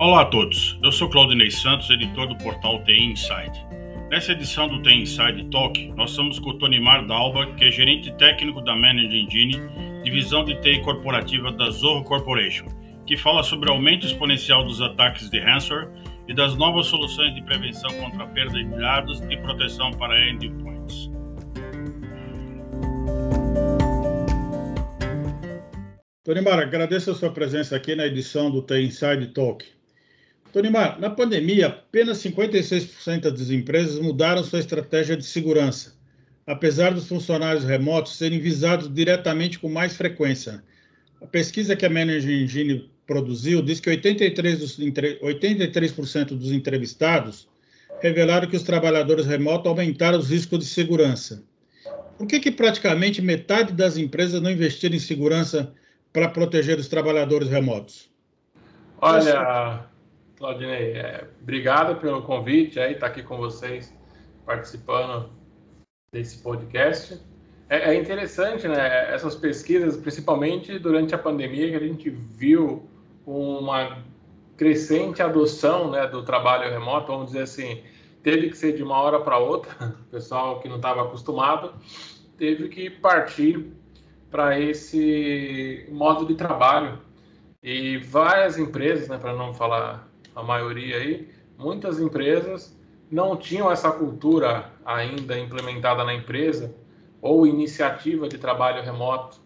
Olá a todos, eu sou Claudinei Santos, editor do portal TI Inside. Nessa edição do TI Inside Talk, nós estamos com o Tonimar Dalba, que é gerente técnico da Manage Engine, divisão de TI corporativa da Zorro Corporation, que fala sobre o aumento exponencial dos ataques de ransomware e das novas soluções de prevenção contra a perda de dados e proteção para endpoints. Tonimar, agradeço a sua presença aqui na edição do TI Inside Talk. Tonimar, na pandemia, apenas 56% das empresas mudaram sua estratégia de segurança, apesar dos funcionários remotos serem visados diretamente com mais frequência. A pesquisa que a Manager Engine produziu diz que 83%, dos, 83 dos entrevistados revelaram que os trabalhadores remotos aumentaram os riscos de segurança. Por que, que praticamente metade das empresas não investiram em segurança para proteger os trabalhadores remotos? Olha, Claudinei, é, obrigado pelo convite aí, estar tá aqui com vocês, participando desse podcast. É, é, interessante, né, essas pesquisas, principalmente durante a pandemia, que a gente viu uma crescente adoção né, do trabalho remoto, vamos dizer assim, teve que ser de uma hora para outra, o pessoal que não estava acostumado teve que partir para esse modo de trabalho. E várias empresas, né, para não falar a maioria aí, muitas empresas não tinham essa cultura ainda implementada na empresa ou iniciativa de trabalho remoto.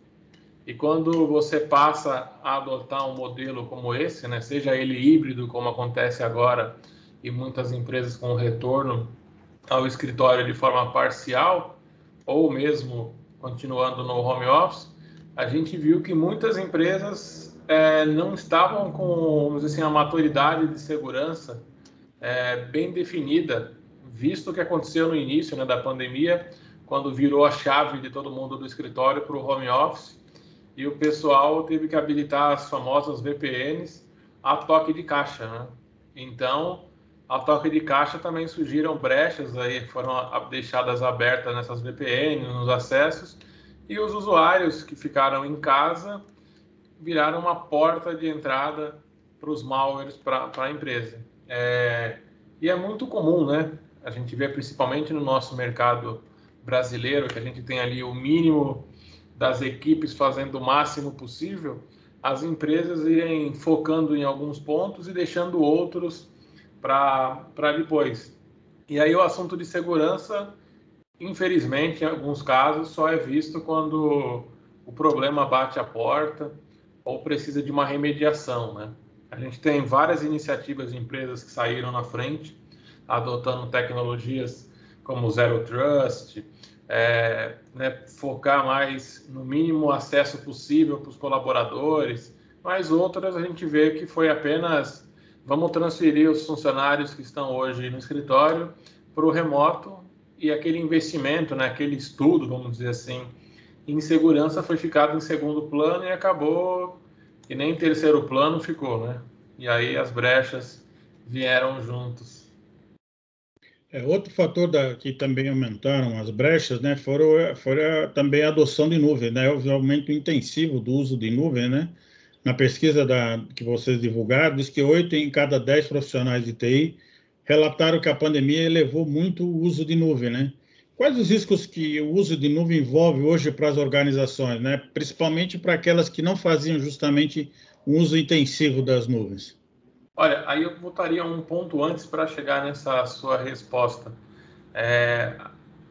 E quando você passa a adotar um modelo como esse, né, seja ele híbrido, como acontece agora, e muitas empresas com retorno ao escritório de forma parcial, ou mesmo continuando no home office, a gente viu que muitas empresas é, não estavam com, vamos dizer assim, a maturidade de segurança é, bem definida, visto o que aconteceu no início né, da pandemia, quando virou a chave de todo mundo do escritório para o home office e o pessoal teve que habilitar as famosas VPNs a toque de caixa, né? Então, a toque de caixa também surgiram brechas aí, foram deixadas abertas nessas VPNs, nos acessos, e os usuários que ficaram em casa viraram uma porta de entrada para os malwares para a empresa. É, e é muito comum, né? A gente vê principalmente no nosso mercado brasileiro, que a gente tem ali o mínimo das equipes fazendo o máximo possível, as empresas irem focando em alguns pontos e deixando outros para depois. E aí o assunto de segurança, infelizmente, em alguns casos, só é visto quando o problema bate a porta ou precisa de uma remediação, né? A gente tem várias iniciativas de empresas que saíram na frente, adotando tecnologias como Zero Trust, é, né, focar mais no mínimo acesso possível para os colaboradores, mas outras a gente vê que foi apenas vamos transferir os funcionários que estão hoje no escritório para o remoto e aquele investimento, né, aquele estudo, vamos dizer assim, insegurança foi ficado em segundo plano e acabou que nem em terceiro plano ficou, né? E aí as brechas vieram juntos. É, outro fator da, que também aumentaram as brechas, né, foram, foram também a adoção de nuvem, né, o aumento intensivo do uso de nuvem, né, na pesquisa da, que vocês divulgaram, diz que oito em cada dez profissionais de TI relataram que a pandemia elevou muito o uso de nuvem, né, Quais os riscos que o uso de nuvem envolve hoje para as organizações, né? principalmente para aquelas que não faziam justamente um uso intensivo das nuvens? Olha, aí eu voltaria um ponto antes para chegar nessa sua resposta. É,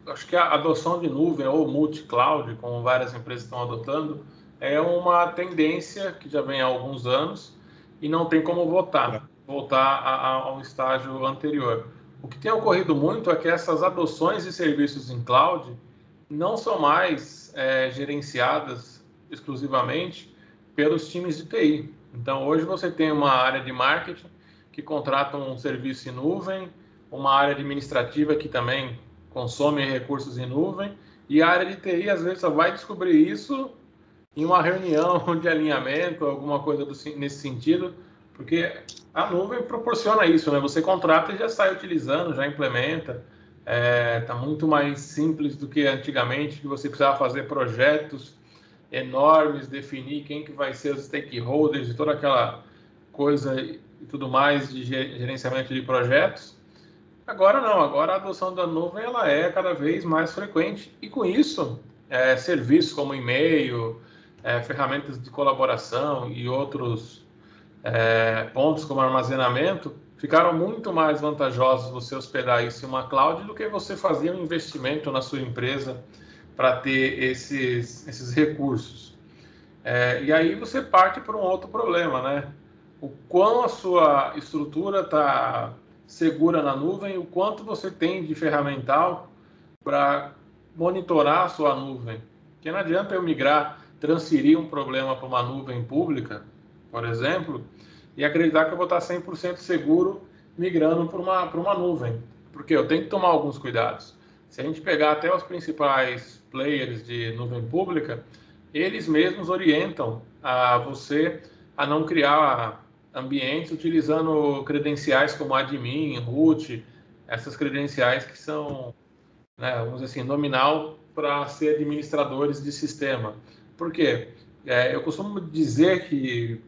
acho que a adoção de nuvem ou multi-cloud, como várias empresas estão adotando, é uma tendência que já vem há alguns anos e não tem como voltar, voltar a, a, ao estágio anterior. O que tem ocorrido muito é que essas adoções de serviços em cloud não são mais é, gerenciadas exclusivamente pelos times de TI. Então, hoje você tem uma área de marketing que contrata um serviço em nuvem, uma área administrativa que também consome recursos em nuvem, e a área de TI às vezes só vai descobrir isso em uma reunião de alinhamento, alguma coisa do, nesse sentido, porque a nuvem proporciona isso, né? Você contrata e já sai utilizando, já implementa. Está é, muito mais simples do que antigamente, que você precisava fazer projetos enormes, definir quem que vai ser os stakeholders e toda aquela coisa e tudo mais de gerenciamento de projetos. Agora não, agora a adoção da nuvem ela é cada vez mais frequente e com isso é, serviços como e-mail, é, ferramentas de colaboração e outros é, pontos como armazenamento ficaram muito mais vantajosos você hospedar isso em uma cloud do que você fazer um investimento na sua empresa para ter esses, esses recursos. É, e aí você parte para um outro problema, né? O quão a sua estrutura está segura na nuvem, o quanto você tem de ferramental para monitorar a sua nuvem. Porque não adianta eu migrar, transferir um problema para uma nuvem pública, por exemplo, e acreditar que eu vou estar 100% seguro migrando para uma, para uma nuvem. Porque eu tenho que tomar alguns cuidados. Se a gente pegar até os principais players de nuvem pública, eles mesmos orientam a você a não criar ambientes utilizando credenciais como admin, root, essas credenciais que são, né, vamos dizer assim, nominal para ser administradores de sistema. Por quê? É, eu costumo dizer que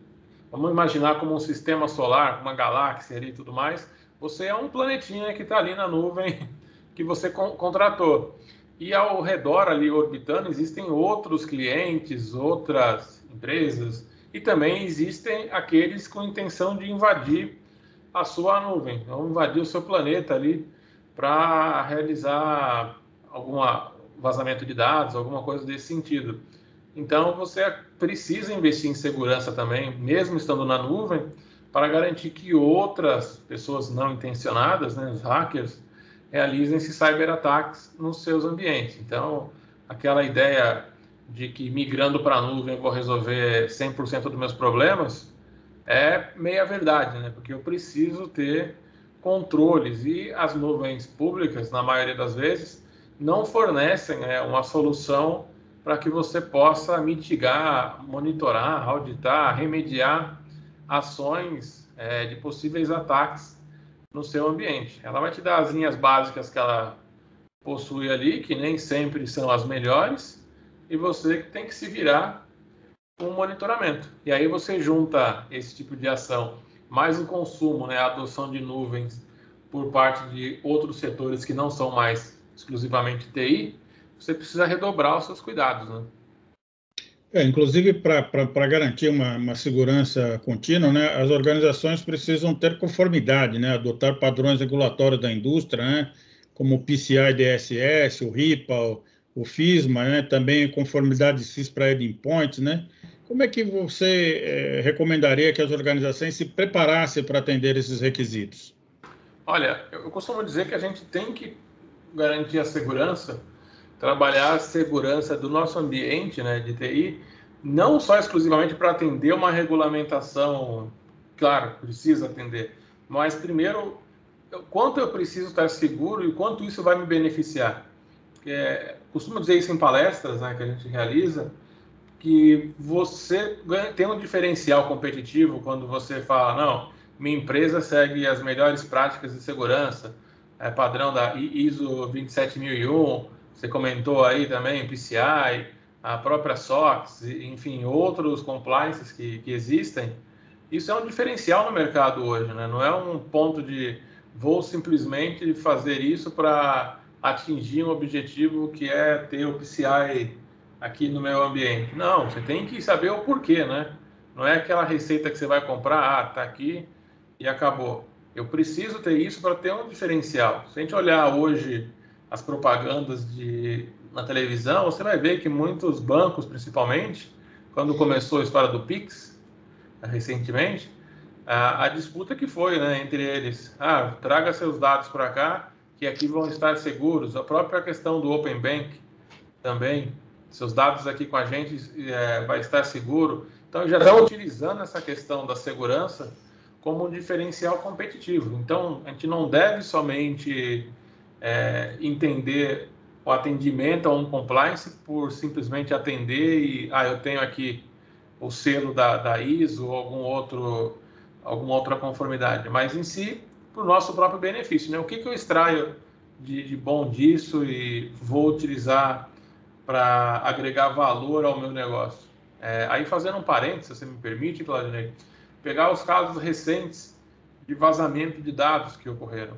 Vamos imaginar como um sistema solar, uma galáxia e tudo mais. Você é um planetinha que está ali na nuvem que você contratou. E ao redor ali orbitando existem outros clientes, outras empresas e também existem aqueles com intenção de invadir a sua nuvem, vão invadir o seu planeta ali para realizar algum vazamento de dados, alguma coisa desse sentido. Então, você precisa investir em segurança também, mesmo estando na nuvem, para garantir que outras pessoas não intencionadas, né, os hackers, realizem esses cyberataques nos seus ambientes. Então, aquela ideia de que migrando para a nuvem eu vou resolver 100% dos meus problemas é meia verdade, né? Porque eu preciso ter controles e as nuvens públicas, na maioria das vezes, não fornecem né, uma solução para que você possa mitigar, monitorar, auditar, remediar ações é, de possíveis ataques no seu ambiente. Ela vai te dar as linhas básicas que ela possui ali, que nem sempre são as melhores, e você tem que se virar com o monitoramento. E aí você junta esse tipo de ação, mais o consumo, né, a adoção de nuvens por parte de outros setores que não são mais exclusivamente TI, você precisa redobrar os seus cuidados, né? É, inclusive, para garantir uma, uma, segurança contínua, né, as organizações precisam ter conformidade, né, adotar padrões regulatórios da indústria, né, como o PCI DSS, o RIPA, o, o FISMA, né, também conformidade CIS para endpoints, né? Como é que você é, recomendaria que as organizações se preparassem para atender esses requisitos? Olha, eu costumo dizer que a gente tem que garantir a segurança trabalhar a segurança do nosso ambiente né, de TI, não só exclusivamente para atender uma regulamentação, claro, precisa atender, mas primeiro, quanto eu preciso estar seguro e quanto isso vai me beneficiar. É, costumo dizer isso em palestras né, que a gente realiza, que você ganha, tem um diferencial competitivo quando você fala, não, minha empresa segue as melhores práticas de segurança, é padrão da ISO 27001, você comentou aí também, PCI, a própria SOX, enfim, outros compliances que, que existem. Isso é um diferencial no mercado hoje, né? Não é um ponto de vou simplesmente fazer isso para atingir um objetivo que é ter o PCI aqui no meu ambiente. Não, você tem que saber o porquê, né? Não é aquela receita que você vai comprar, ah, tá aqui e acabou. Eu preciso ter isso para ter um diferencial. Se a gente olhar hoje as propagandas de, na televisão, você vai ver que muitos bancos, principalmente, quando começou a história do Pix, recentemente, a, a disputa que foi né, entre eles. Ah, traga seus dados para cá, que aqui vão estar seguros. A própria questão do Open Bank também. Seus dados aqui com a gente é, vai estar seguro. Então, já estão utilizando essa questão da segurança como um diferencial competitivo. Então, a gente não deve somente é, entender o atendimento a um compliance por simplesmente atender e, ah, eu tenho aqui o selo da, da ISO ou algum outro, alguma outra conformidade, mas em si, para o nosso próprio benefício. Né? O que, que eu extraio de, de bom disso e vou utilizar para agregar valor ao meu negócio? É, aí, fazendo um parênteses, se você me permite, Claudinei, pegar os casos recentes de vazamento de dados que ocorreram.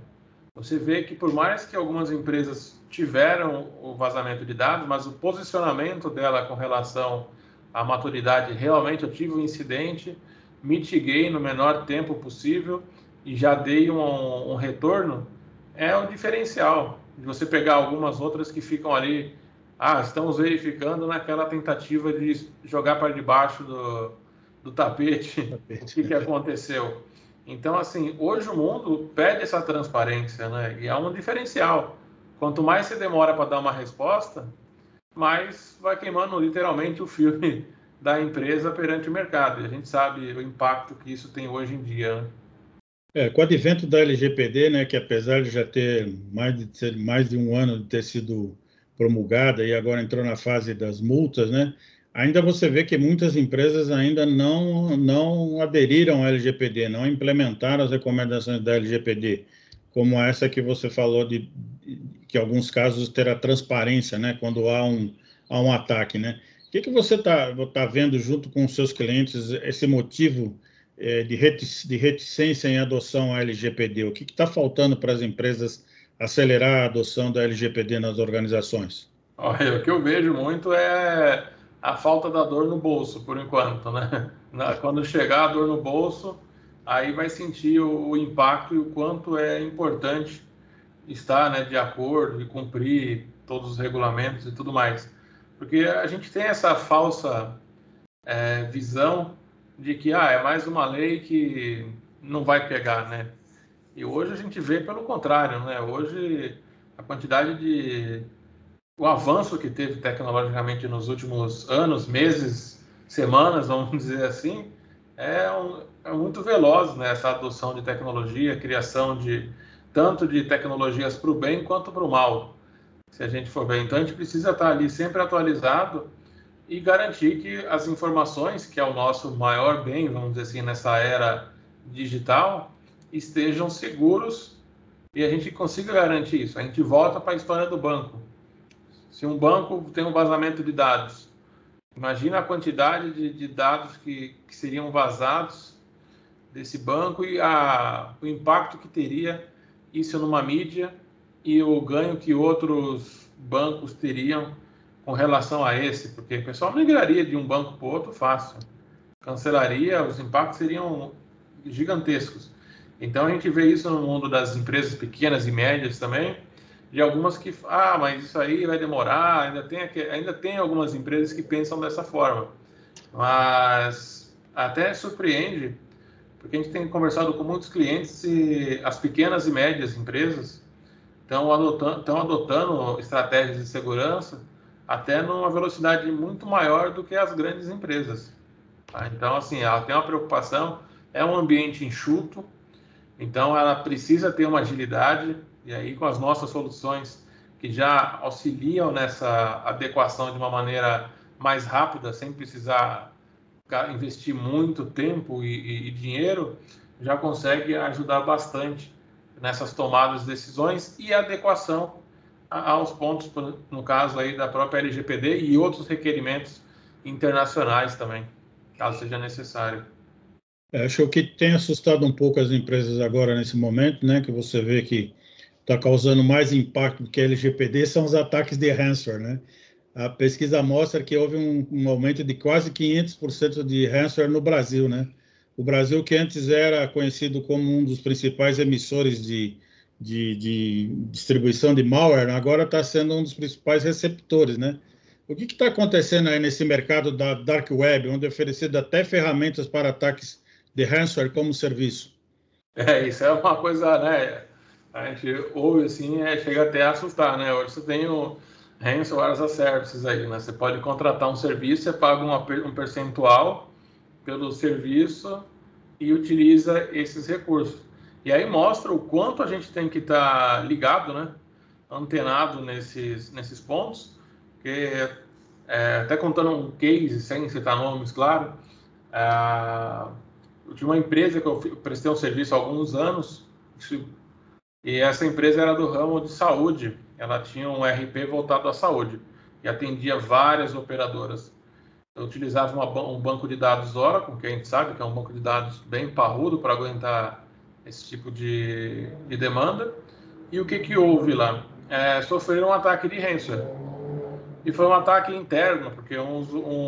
Você vê que por mais que algumas empresas tiveram o vazamento de dados, mas o posicionamento dela com relação à maturidade, realmente eu tive um incidente, mitiguei no menor tempo possível e já dei um, um retorno, é um diferencial de você pegar algumas outras que ficam ali, ah, estamos verificando naquela tentativa de jogar para debaixo do, do tapete, tapete. o que, que aconteceu. Então, assim, hoje o mundo pede essa transparência, né? E é um diferencial. Quanto mais você demora para dar uma resposta, mais vai queimando literalmente o filme da empresa perante o mercado. E a gente sabe o impacto que isso tem hoje em dia. Né? É, com o advento da LGPD, né, que apesar de já ter mais de, mais de um ano de ter sido promulgada e agora entrou na fase das multas, né, ainda você vê que muitas empresas ainda não, não aderiram ao LGPD, não implementaram as recomendações da LGPD, como essa que você falou de, que alguns casos terá transparência, né, quando há um, há um ataque, né. O que, que você está tá vendo junto com os seus clientes, esse motivo é, de, retic, de reticência em adoção à LGPD? O que está faltando para as empresas acelerar a adoção da LGPD nas organizações? Olha, o que eu vejo muito é a falta da dor no bolso, por enquanto, né? Quando chegar a dor no bolso, aí vai sentir o, o impacto e o quanto é importante estar né, de acordo e cumprir todos os regulamentos e tudo mais. Porque a gente tem essa falsa é, visão de que ah, é mais uma lei que não vai pegar, né? E hoje a gente vê pelo contrário, né? Hoje a quantidade de o avanço que teve tecnologicamente nos últimos anos, meses, semanas, vamos dizer assim, é, um, é muito veloz né, essa adoção de tecnologia, criação de tanto de tecnologias para o bem quanto para o mal, se a gente for ver. Então a gente precisa estar ali sempre atualizado e garantir que as informações, que é o nosso maior bem, vamos dizer assim, nessa era digital, estejam seguros e a gente consiga garantir isso. A gente volta para a história do banco. Se um banco tem um vazamento de dados, imagina a quantidade de, de dados que, que, seriam vazados desse banco e a, o impacto que teria isso numa mídia e o ganho que outros bancos teriam com relação a esse, porque o pessoal migraria de um banco para outro fácil. Cancelaria, os impactos seriam gigantescos. Então a gente vê isso no mundo das empresas pequenas e médias também, de algumas que, ah, mas isso aí vai demorar, ainda tem, ainda tem algumas empresas que pensam dessa forma. Mas até surpreende, porque a gente tem conversado com muitos clientes e as pequenas e médias empresas estão adotando, estão adotando estratégias de segurança até numa velocidade muito maior do que as grandes empresas. Tá? Então, assim, ela tem uma preocupação, é um ambiente enxuto, então ela precisa ter uma agilidade, e aí com as nossas soluções que já auxiliam nessa adequação de uma maneira mais rápida, sem precisar investir muito tempo e, e, e dinheiro, já consegue ajudar bastante nessas tomadas de decisões e adequação aos pontos, no caso aí da própria LGPD e outros requerimentos internacionais também, caso seja necessário. É, acho que tem assustado um pouco as empresas agora nesse momento, né, que você vê que está causando mais impacto do que a LGPD são os ataques de ransomware, né? A pesquisa mostra que houve um, um aumento de quase 500% de ransomware no Brasil, né? O Brasil, que antes era conhecido como um dos principais emissores de, de, de distribuição de malware, agora está sendo um dos principais receptores, né? O que está acontecendo aí nesse mercado da dark web, onde é oferecido até ferramentas para ataques de ransomware como serviço? É, isso é uma coisa, né? A gente ouve assim, é, chega até a assustar, né? Hoje você tem o ransomware as a services aí, né? Você pode contratar um serviço, você paga uma, um percentual pelo serviço e utiliza esses recursos. E aí mostra o quanto a gente tem que estar tá ligado, né? Antenado nesses, nesses pontos. Que, é, até contando um case, sem citar nomes, claro, é, de uma empresa que eu prestei um serviço há alguns anos, e essa empresa era do ramo de saúde. Ela tinha um RP voltado à saúde e atendia várias operadoras. Eu utilizava uma, um banco de dados Oracle, que a gente sabe que é um banco de dados bem parrudo para aguentar esse tipo de, de demanda. E o que, que houve lá? É, sofreram um ataque de ransomware. E foi um ataque interno, porque um,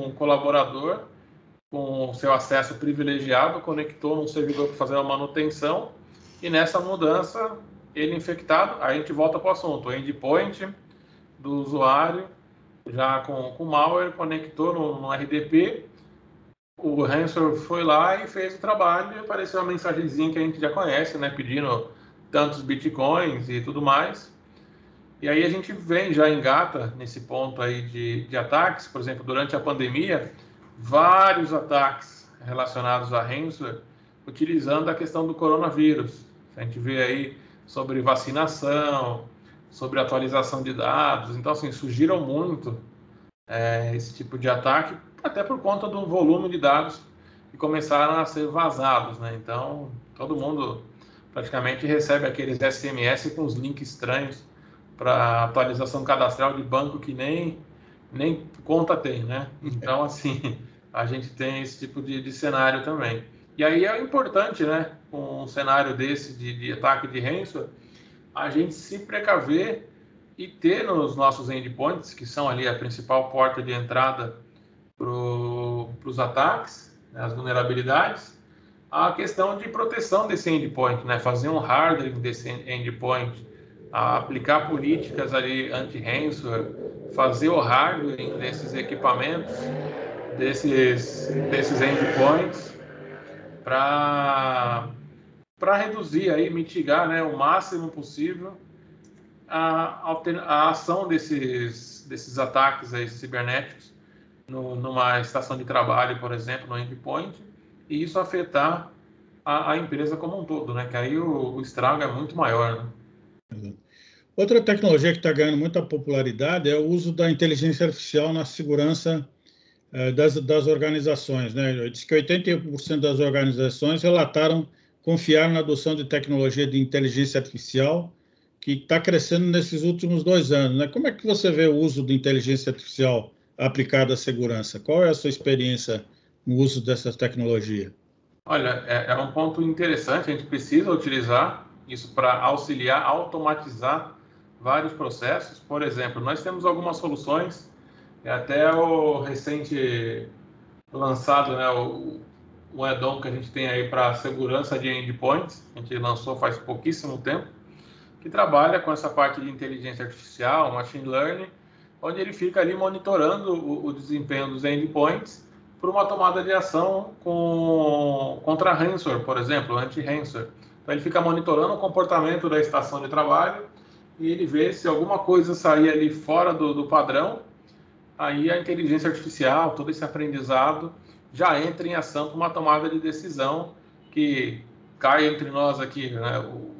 um colaborador com seu acesso privilegiado conectou num servidor para fazer uma manutenção e nessa mudança ele infectado, a gente volta para o assunto, o endpoint do usuário já com, com malware conectou no, no RDP o ransomware foi lá e fez o trabalho e apareceu uma mensagenzinha que a gente já conhece, né, pedindo tantos bitcoins e tudo mais. E aí a gente vem já engata nesse ponto aí de, de ataques, por exemplo, durante a pandemia, vários ataques relacionados a ransomware utilizando a questão do coronavírus. A gente vê aí sobre vacinação, sobre atualização de dados. Então, assim, surgiram muito é, esse tipo de ataque até por conta do volume de dados que começaram a ser vazados, né? Então, todo mundo praticamente recebe aqueles SMS com os links estranhos para atualização cadastral de banco que nem, nem conta tem, né? Então, assim, a gente tem esse tipo de, de cenário também. E aí é importante, né, um cenário desse de, de ataque de ransomware, a gente se precaver e ter nos nossos endpoints, que são ali a principal porta de entrada para os ataques, né, as vulnerabilidades, a questão de proteção desse endpoint, né, fazer um hardening desse endpoint, aplicar políticas ali anti-ransomware, fazer o hardening desses equipamentos, desses, desses endpoints, para para reduzir aí, mitigar, né, o máximo possível a, a ação desses, desses ataques aí cibernéticos no, numa estação de trabalho, por exemplo, no endpoint, e isso afetar a, a empresa como um todo, né? Que aí o, o estrago é muito maior, né? Outra tecnologia que está ganhando muita popularidade é o uso da inteligência artificial na segurança das, das organizações. Né? Diz que 81% das organizações relataram confiar na adoção de tecnologia de inteligência artificial que está crescendo nesses últimos dois anos. Né? Como é que você vê o uso de inteligência artificial aplicada à segurança? Qual é a sua experiência no uso dessa tecnologia? Olha, é, é um ponto interessante. A gente precisa utilizar isso para auxiliar, automatizar vários processos. Por exemplo, nós temos algumas soluções, até o recente lançado, né, o, o add-on que a gente tem aí para segurança de endpoints, a gente lançou faz pouquíssimo tempo, que trabalha com essa parte de inteligência artificial, machine learning, onde ele fica ali monitorando o, o desempenho dos endpoints por uma tomada de ação com, contra ransomware, por exemplo, anti-ransomware. Então ele fica monitorando o comportamento da estação de trabalho e ele vê se alguma coisa sair ali fora do, do padrão, aí a inteligência artificial, todo esse aprendizado já entra em ação com uma tomada de decisão que cai entre nós aqui, né? O,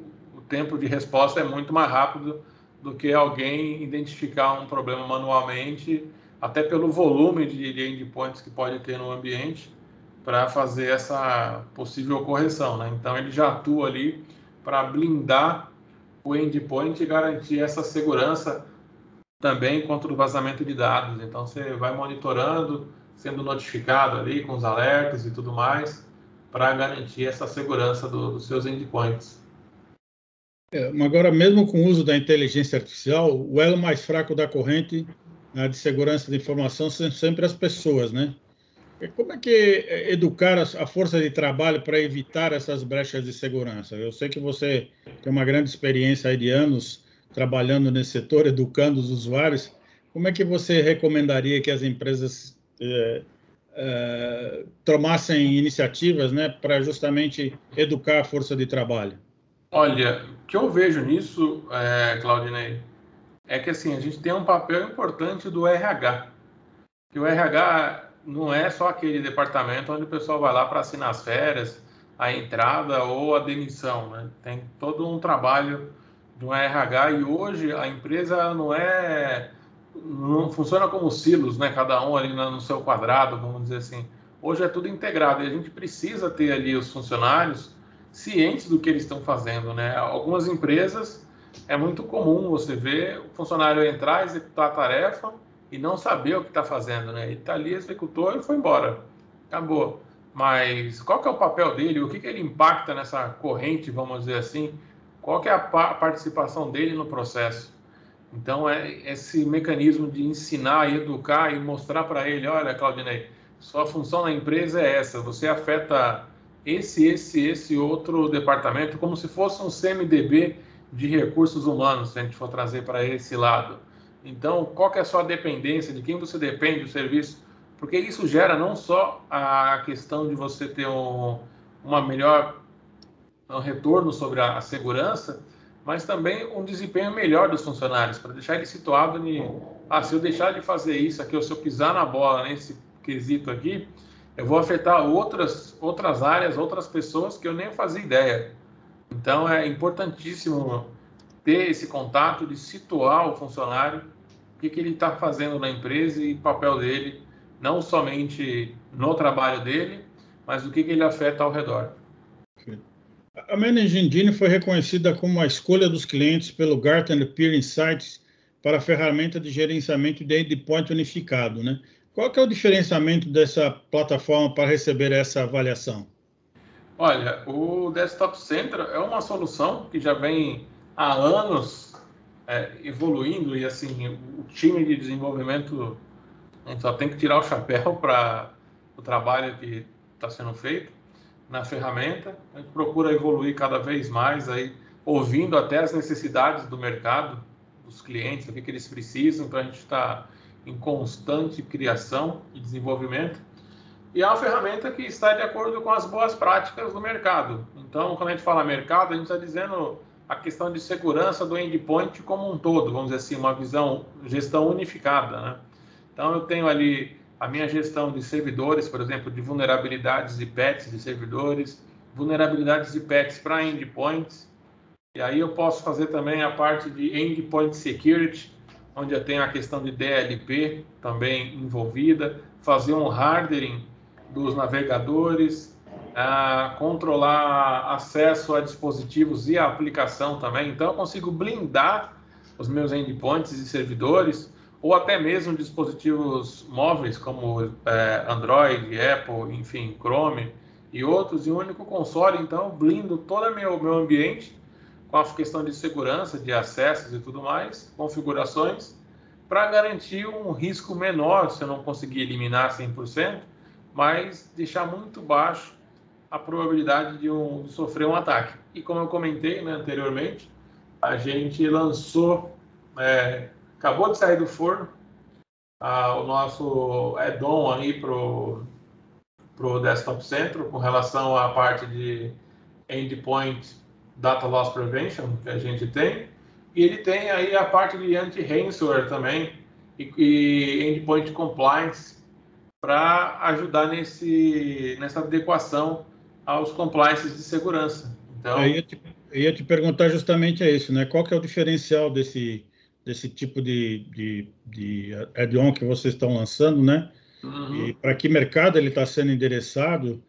tempo de resposta é muito mais rápido do que alguém identificar um problema manualmente, até pelo volume de, de endpoints que pode ter no ambiente para fazer essa possível correção. Né? Então, ele já atua ali para blindar o endpoint e garantir essa segurança também contra o vazamento de dados. Então, você vai monitorando, sendo notificado ali com os alertas e tudo mais, para garantir essa segurança do, dos seus endpoints. É, agora, mesmo com o uso da inteligência artificial, o elo mais fraco da corrente né, de segurança de informação são sempre as pessoas, né? Como é que é, educar a força de trabalho para evitar essas brechas de segurança? Eu sei que você tem uma grande experiência aí de anos trabalhando nesse setor, educando os usuários. Como é que você recomendaria que as empresas é, é, tomassem iniciativas né, para justamente educar a força de trabalho? Olha, o que eu vejo nisso, é, Claudinei, é que assim, a gente tem um papel importante do RH. Que o RH não é só aquele departamento onde o pessoal vai lá para assinar as férias, a entrada ou a demissão, né? Tem todo um trabalho do RH e hoje a empresa não é não funciona como silos, né? Cada um ali no seu quadrado, vamos dizer assim. Hoje é tudo integrado e a gente precisa ter ali os funcionários cientes do que eles estão fazendo, né? Algumas empresas é muito comum você ver o funcionário entrar, executar a tarefa e não saber o que está fazendo, né? Ele está ali, executou e foi embora, acabou. mas qual que é o papel dele? O que, que ele impacta nessa corrente, vamos dizer assim? Qual que é a participação dele no processo? Então, é esse mecanismo de ensinar, educar e mostrar para ele, olha, Claudinei, sua função na empresa é essa, você afeta esse, esse, esse outro departamento, como se fosse um CMDB de recursos humanos, se a gente for trazer para esse lado. Então, qual que é a sua dependência, de quem você depende do serviço? Porque isso gera não só a questão de você ter um, uma melhor um retorno sobre a, a segurança, mas também um desempenho melhor dos funcionários, para deixar ele situado em, ah, se eu deixar de fazer isso aqui, ou se eu pisar na bola nesse quesito aqui, eu vou afetar outras, outras áreas, outras pessoas que eu nem fazia ideia. Então é importantíssimo ter esse contato de situar o funcionário, o que, que ele está fazendo na empresa e o papel dele, não somente no trabalho dele, mas o que, que ele afeta ao redor. A Managing foi reconhecida como a escolha dos clientes pelo Gartner Peer Insights para a ferramenta de gerenciamento de endpoint unificado, né? Qual que é o diferenciamento dessa plataforma para receber essa avaliação? Olha, o Desktop Center é uma solução que já vem há anos é, evoluindo e assim o time de desenvolvimento só tem que tirar o chapéu para o trabalho que está sendo feito na ferramenta. A gente procura evoluir cada vez mais aí, ouvindo até as necessidades do mercado, dos clientes, o que, que eles precisam, para a gente estar tá em constante criação e desenvolvimento. E é uma ferramenta que está de acordo com as boas práticas do mercado. Então, quando a gente fala mercado, a gente está dizendo a questão de segurança do endpoint como um todo, vamos dizer assim, uma visão, gestão unificada. Né? Então, eu tenho ali a minha gestão de servidores, por exemplo, de vulnerabilidades e patches de servidores, vulnerabilidades e patches para endpoints. E aí eu posso fazer também a parte de endpoint security, onde eu tenho a questão de DLP também envolvida, fazer um hardening dos navegadores, uh, controlar acesso a dispositivos e a aplicação também. Então eu consigo blindar os meus endpoints e servidores ou até mesmo dispositivos móveis como é, Android, Apple, enfim, Chrome e outros, e um único console, então blindo todo o meu, meu ambiente com a questão de segurança, de acessos e tudo mais, configurações, para garantir um risco menor se eu não conseguir eliminar 100%, mas deixar muito baixo a probabilidade de, um, de sofrer um ataque. E como eu comentei né, anteriormente, a gente lançou é, acabou de sair do forno ah, o nosso add-on aí pro pro Desktop Central com relação à parte de endpoint data loss prevention que a gente tem e ele tem aí a parte de anti-ransomware também e, e endpoint compliance para ajudar nesse nessa adequação aos compliances de segurança. Então, eu ia, te, eu ia te perguntar justamente isso, né? Qual que é o diferencial desse desse tipo de, de, de add-on que vocês estão lançando, né? Uhum. E para que mercado ele está sendo endereçado?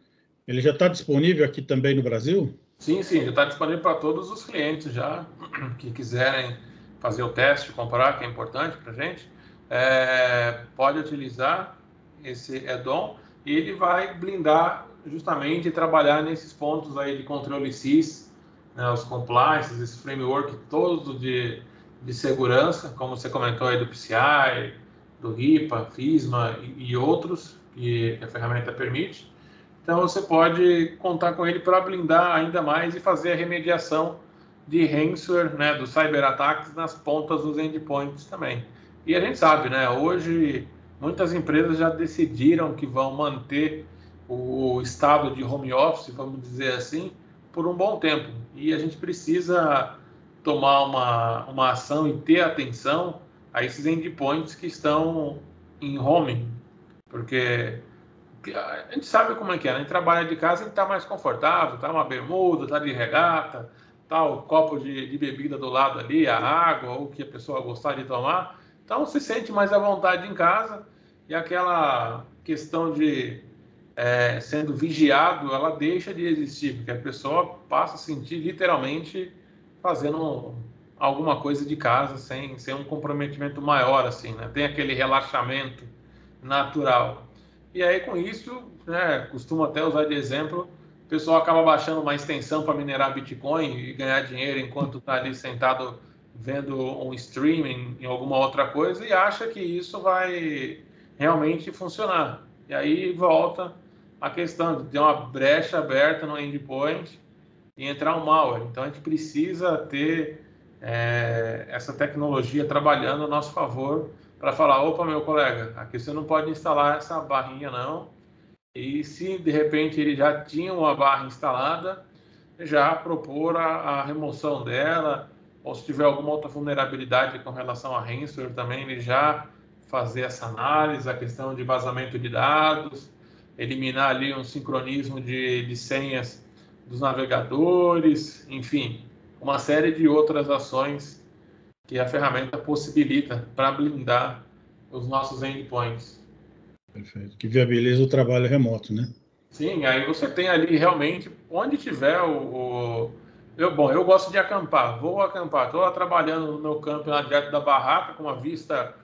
Ele já está disponível aqui também no Brasil? Sim, sim, já está disponível para todos os clientes já que quiserem fazer o teste, comprar, que é importante para a gente. É, pode utilizar esse add-on e ele vai blindar justamente e trabalhar nesses pontos aí de controle SIS, né, os compliances, esse framework todo de de segurança, como você comentou aí do PCI, do RIPA, FISMA e, e outros que, que a ferramenta permite. Então você pode contar com ele para blindar ainda mais e fazer a remediação de ransomware, né, dos cyberataques nas pontas dos endpoints também. E a gente sabe, né, hoje muitas empresas já decidiram que vão manter o estado de home office, vamos dizer assim, por um bom tempo. E a gente precisa tomar uma, uma ação e ter atenção a esses endpoints que estão em home, porque a gente sabe como é que é, né? a gente trabalha de casa, gente está mais confortável, tá uma bermuda, tá de regata, tá o copo de, de, bebida do lado ali, a água, o que a pessoa gostar de tomar, então se sente mais à vontade em casa e aquela questão de é, sendo vigiado, ela deixa de existir, porque a pessoa passa a sentir literalmente fazendo alguma coisa de casa sem, sem um comprometimento maior, assim, né? Tem aquele relaxamento natural. E aí, com isso, né, costumo até usar de exemplo, o pessoal acaba baixando uma extensão para minerar Bitcoin e ganhar dinheiro enquanto está ali sentado vendo um streaming em alguma outra coisa e acha que isso vai realmente funcionar. E aí volta a questão de ter uma brecha aberta no endpoint e entrar um malware. Então a gente precisa ter é, essa tecnologia trabalhando a nosso favor para falar, opa, meu colega, aqui você não pode instalar essa barrinha não. E se de repente ele já tinha uma barra instalada, já propor a, a remoção dela, ou se tiver alguma outra vulnerabilidade com relação a ransomware também, ele já fazer essa análise, a questão de vazamento de dados, eliminar ali um sincronismo de, de senhas dos navegadores, enfim, uma série de outras ações que a ferramenta possibilita para blindar os nossos endpoints. Perfeito. Que viabiliza o trabalho remoto, né? Sim, aí você tem ali realmente, onde tiver o, o eu, bom, eu gosto de acampar, vou acampar. Estou trabalhando no meu campo lá direto da barraca, com uma vista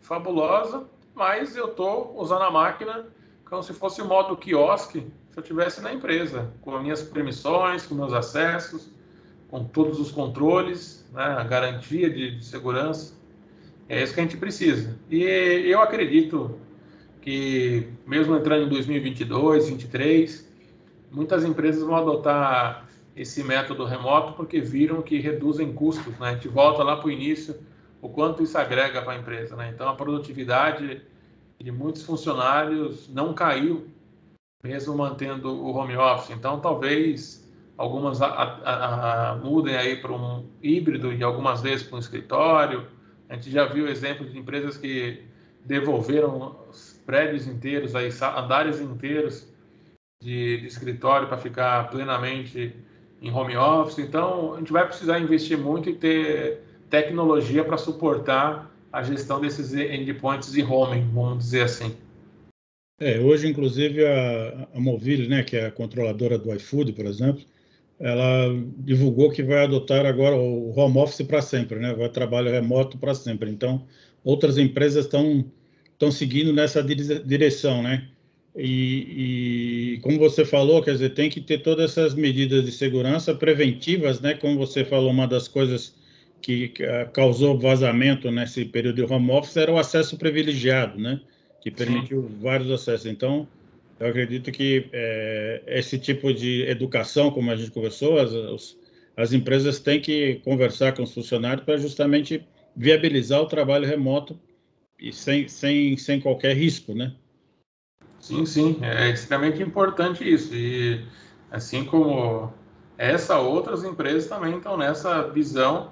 fabulosa, mas eu estou usando a máquina como se fosse o modo quiosque se eu tivesse na empresa, com as minhas permissões, com meus acessos, com todos os controles, né, a garantia de, de segurança. É isso que a gente precisa. E eu acredito que, mesmo entrando em 2022, 2023, muitas empresas vão adotar esse método remoto porque viram que reduzem custos. Né? A gente volta lá para o início, o quanto isso agrega para a empresa. Né? Então, a produtividade de muitos funcionários não caiu, mesmo mantendo o home office. Então, talvez algumas a, a, a, mudem aí para um híbrido e algumas vezes para um escritório. A gente já viu exemplos de empresas que devolveram prédios inteiros, aí, andares inteiros de, de escritório para ficar plenamente em home office. Então, a gente vai precisar investir muito e ter tecnologia para suportar a gestão desses endpoints de home, vamos dizer assim. É, hoje, inclusive, a, a Movile, né, que é a controladora do iFood, por exemplo, ela divulgou que vai adotar agora o home office para sempre, né? Vai trabalho remoto para sempre. Então, outras empresas estão estão seguindo nessa direção, né? E, e, como você falou, quer dizer, tem que ter todas essas medidas de segurança preventivas, né? Como você falou, uma das coisas que, uh, causou vazamento nesse período de home office era o acesso privilegiado, né? Que permitiu Sim. vários acessos. Então, eu acredito que é, esse tipo de educação, como a gente conversou, as, as empresas têm que conversar com os funcionários para justamente viabilizar o trabalho remoto e sem, sem, sem qualquer risco, né? Sim, sim, é extremamente importante isso. E assim como essa, outras empresas também estão nessa visão,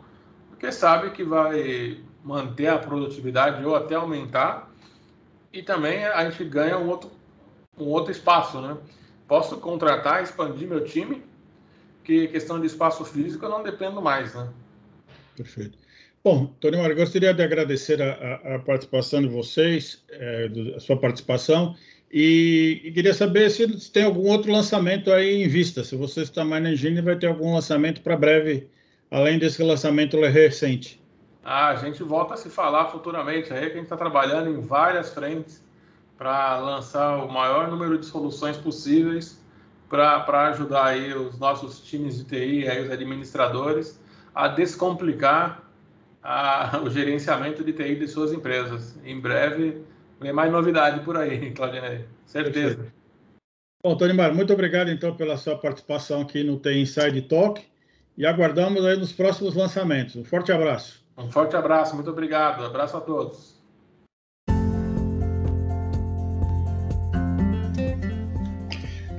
porque sabe que vai manter a produtividade ou até aumentar, e também a gente ganha um outro, um outro espaço, né? Posso contratar, expandir meu time, que questão de espaço físico eu não dependo mais, né? Perfeito. Bom, Tony Mário, gostaria de agradecer a, a, participação de vocês, é, do, a sua participação, e, e, queria saber se tem algum outro lançamento aí em vista. Se você está mais Engine, vai ter algum lançamento para breve, além desse lançamento recente. Ah, a gente volta a se falar futuramente aí, que a gente está trabalhando em várias frentes para lançar o maior número de soluções possíveis para ajudar aí os nossos times de TI, aí os administradores, a descomplicar a, o gerenciamento de TI de suas empresas. Em breve Vem mais novidade por aí, Claudinei. Certeza. Bom, Tony Mar, muito obrigado então pela sua participação aqui no Tem Inside Talk e aguardamos aí nos próximos lançamentos. Um forte abraço. Um forte abraço, muito obrigado. Abraço a todos.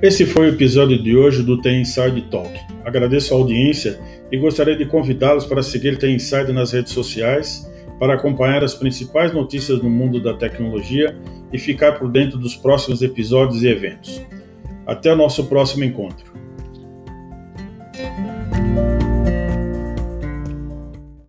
Esse foi o episódio de hoje do Tem Inside Talk. Agradeço a audiência e gostaria de convidá-los para seguir Tem Inside nas redes sociais para acompanhar as principais notícias no mundo da tecnologia e ficar por dentro dos próximos episódios e eventos. Até o nosso próximo encontro.